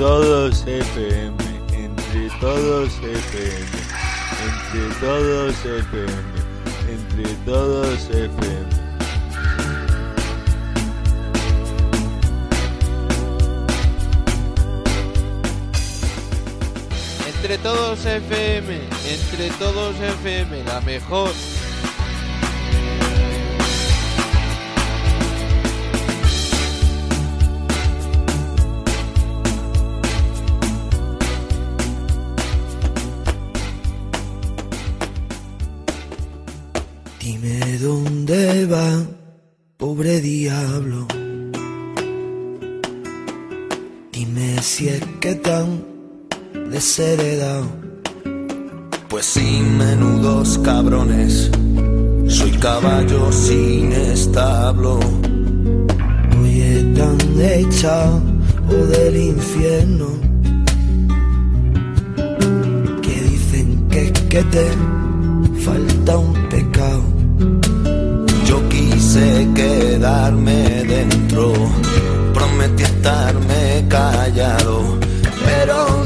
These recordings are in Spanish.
todos FM, entre todos FM, entre todos FM, entre todos FM. Entre todos FM, entre todos FM, la mejor. Dime dónde va, pobre diablo. Dime si es que tan desheredado. Pues sí, menudos cabrones, soy caballo sin establo. Oye, tan echado o del infierno. Que dicen que es que te falta un pecado. Yo quise quedarme dentro, prometí estarme callado, pero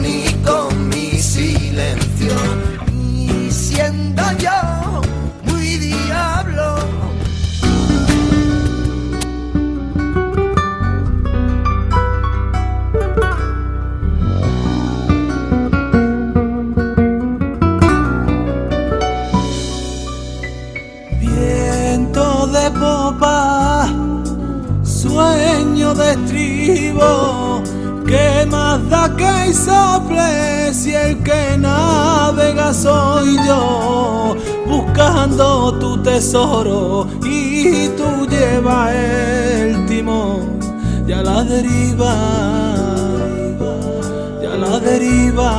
y tú llevas el timón y a la deriva, y a la deriva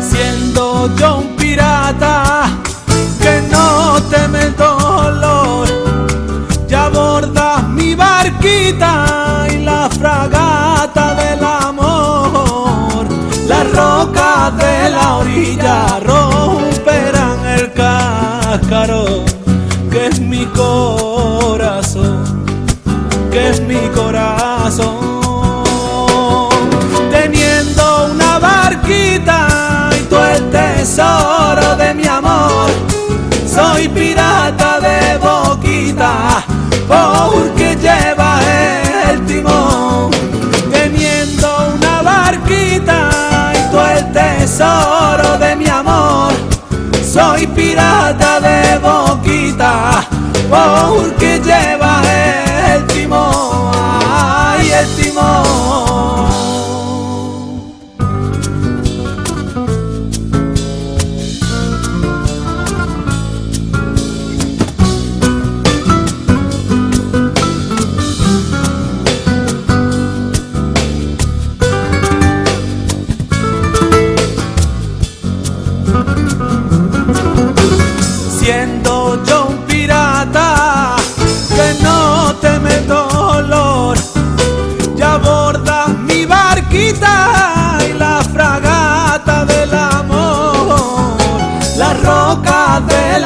siendo yo un pirata que no teme dolor. Ya abordas mi barquita y la fragata del amor. Las rocas de la orilla el pájaros. Porque lleva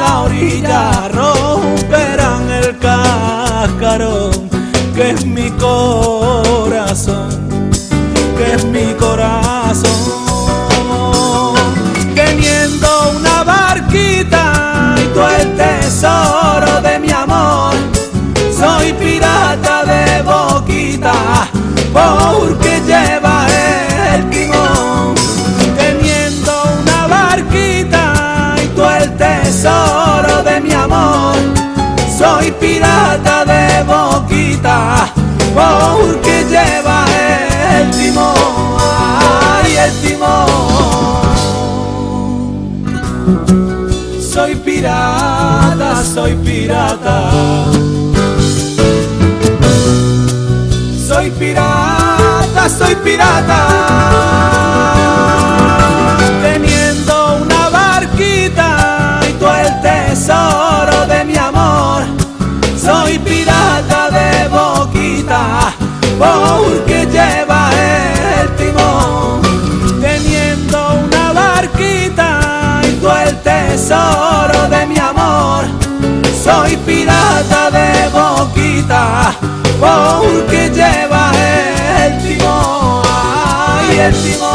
la orilla pirata de boquita porque lleva el timón. Ay, el timón. Soy pirata, soy pirata. Soy pirata, soy pirata. tesoro de mi amor. Soy pirata de boquita porque lleva el timón, ay, el timón.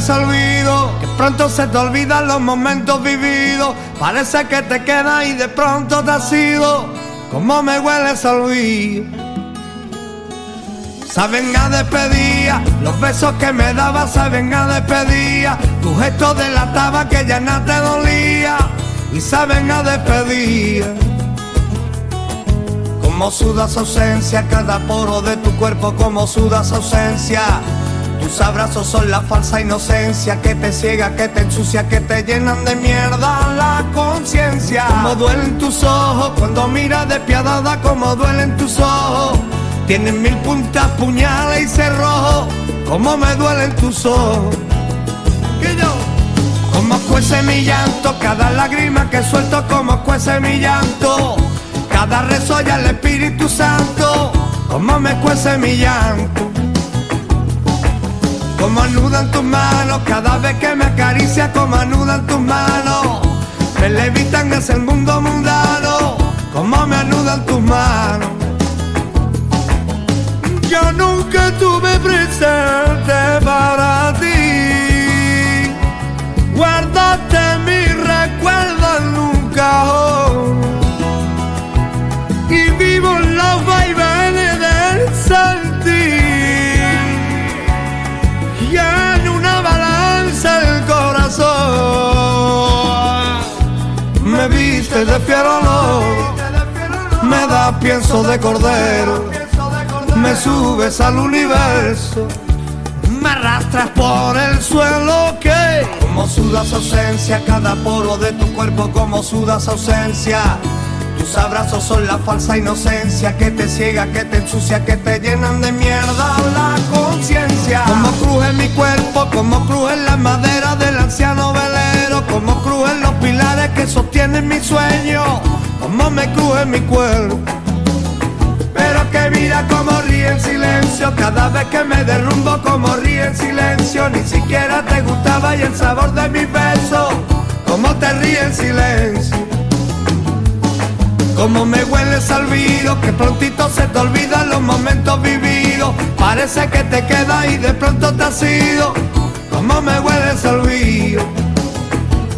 que pronto se te olvidan los momentos vividos. Parece que te quedas y de pronto te has ido. Como me hueles a Luis. Saben a despedía, los besos que me daba saben a despedía. Tu gesto de que ya no te dolía. Y saben a despedía. Como suda su ausencia, cada poro de tu cuerpo como suda su ausencia tus abrazos son la falsa inocencia que te ciega, que te ensucia, que te llenan de mierda la conciencia. Como duelen tus ojos cuando miras despiadada, como duelen tus ojos. Tienen mil puntas, puñales y cerrojos, como me duelen tus ojos. Como cuece mi llanto, cada lágrima que suelto, como cuece mi llanto. Cada rezo y al Espíritu Santo, como me cuece mi llanto. Como anudan tus manos cada vez que me acaricia, como anudan tus manos. Me levitan hacia el mundo mundano, como me anudan tus manos. Yo nunca tuve presente para ti. Guárdate viste de fiero olor. Me da pienso de cordero me subes al universo, me arrastras por el suelo que como sudas ausencia, cada poro de tu cuerpo como sudas ausencia. Tus abrazos son la falsa inocencia que te ciega, que te ensucia, que te llenan de mierda la conciencia. Como cruje mi cuerpo, como crujen la madera del anciano como crujen los pilares que sostienen mi sueño, como me cruje mi cuerpo. Pero que mira como ríe en silencio Cada vez que me derrumbo como ríe en silencio Ni siquiera te gustaba y el sabor de mis besos Como te ríe en silencio. Como me hueles al vino Que prontito se te olvidan los momentos vividos Parece que te queda y de pronto te has ido. Como me hueles al vino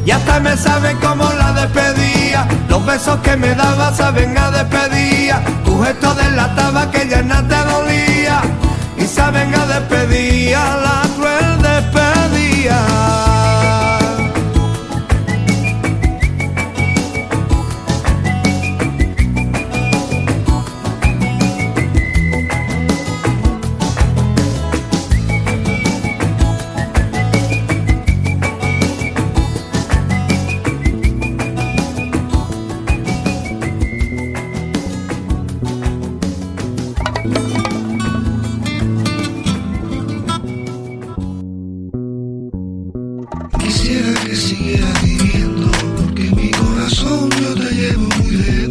y hasta me saben como la despedía. Los besos que me daba saben a despedía. Tu gesto delataba que ya nada te dolía. Y saben a despedía que siguieras viviendo, porque mi corazón yo te llevo muy dentro.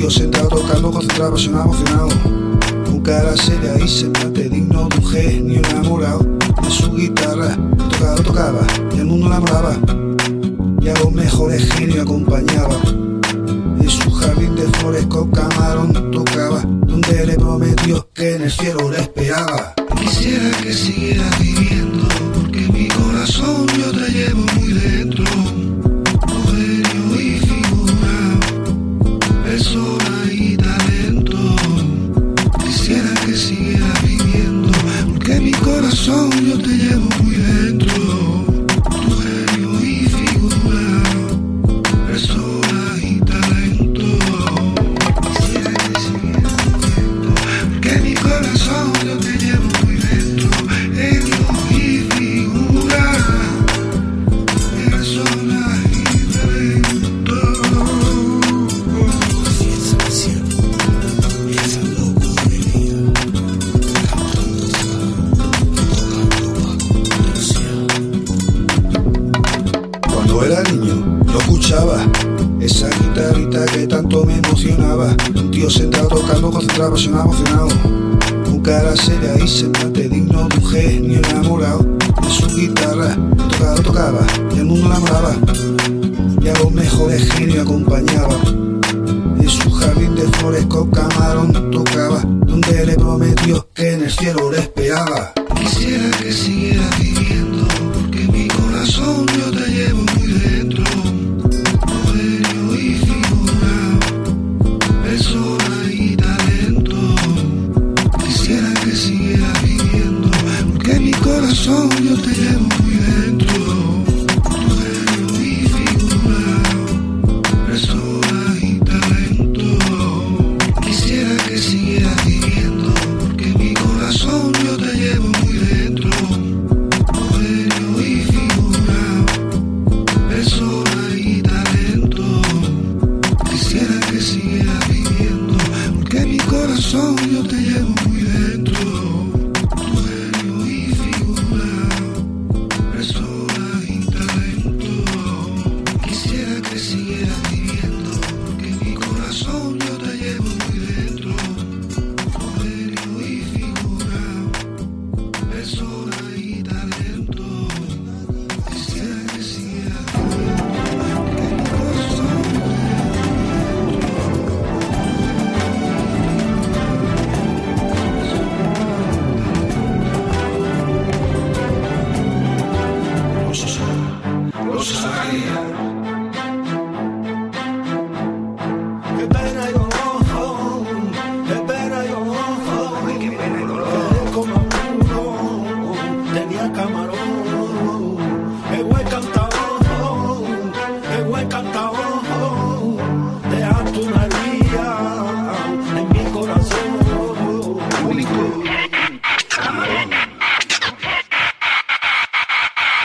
Tío sentado tocando, concentrado, apasionado, emocionado. Con cara seria y semblante digno de un genio enamorado. De su guitarra, tocaba, tocaba, y el mundo enamoraba. Y a los mejores genios acompañaba. En su jardín de flores con camarón tocaba, donde le prometió que en el cielo le esperaba. Que tanto me emocionaba. Un tío sentado tocando, concentrado, apasionado, emocionado. Con cara seria y semblante digno de un genio enamorado. De su guitarra, tocaba, tocaba, y el mundo la amaba. Y a los mejores genios acompañaba. En su jardín de flores con camarón tocaba, donde le prometió que en el cielo le esperaba. Quisiera que siguiera viviendo, porque mi corazón yo corazón yo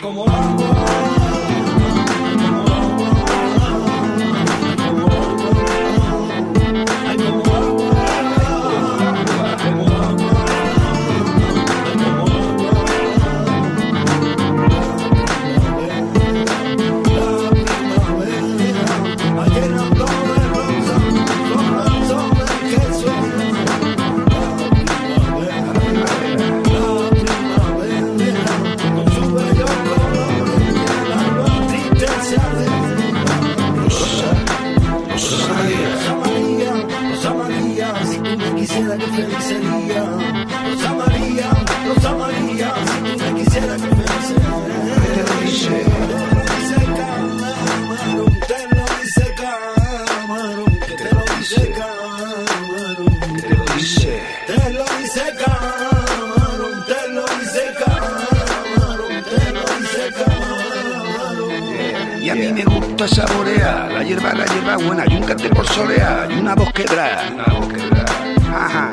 Como saborear la hierba, la hierba buena, y un cante por solear, y una voz quebrar, una voz quebrar, ajá,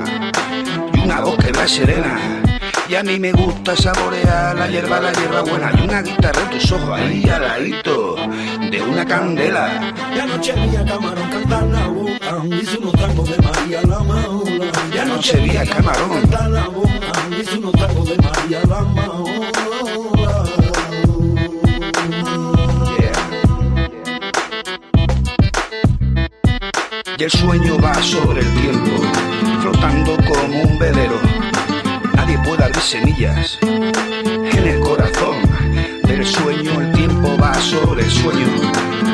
y una voz quebrar serena. Y a mí me gusta saborear la hierba, la hierba buena, y una guitarra en tus ojos ahí al ladito de una candela. Y anoche vi a Camarón cantar la boca, hizo unos tangos de María la Maula. Y anoche vi a Camarón. cantar la boca, en el corazón del sueño. El tiempo va sobre el sueño,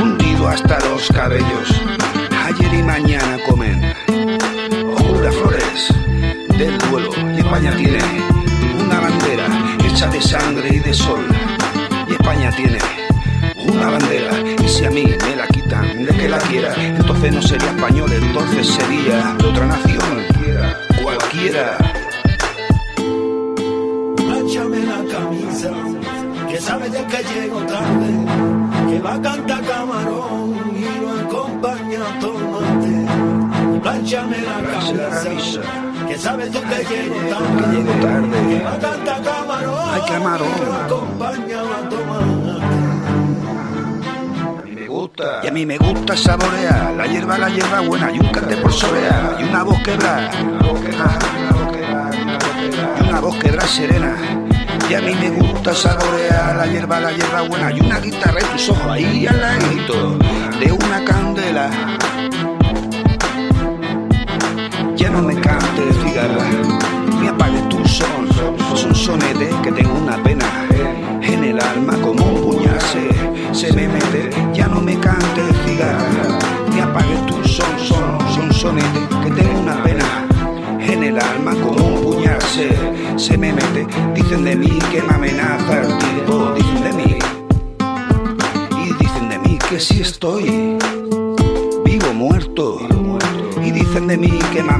hundido hasta los cabellos. Ayer y mañana comen oscuras flores del duelo. Y España tiene una bandera hecha de sangre y de sol. Y España tiene una bandera y si a mí me la quitan de que la quiera entonces no sería español entonces sería de otra nación cualquiera sabes dónde llego tarde. Llego camarón. Ay, camarón. Y a mí me gusta saborear la hierba, la hierba buena y un cante por solear y una voz quebrada, y una voz quebrada serena. Y a mí me gusta saborear la hierba, la hierba buena y una guitarra en tus ojos ahí al ladito de una candela estoy, vivo muerto, y dicen de mí que me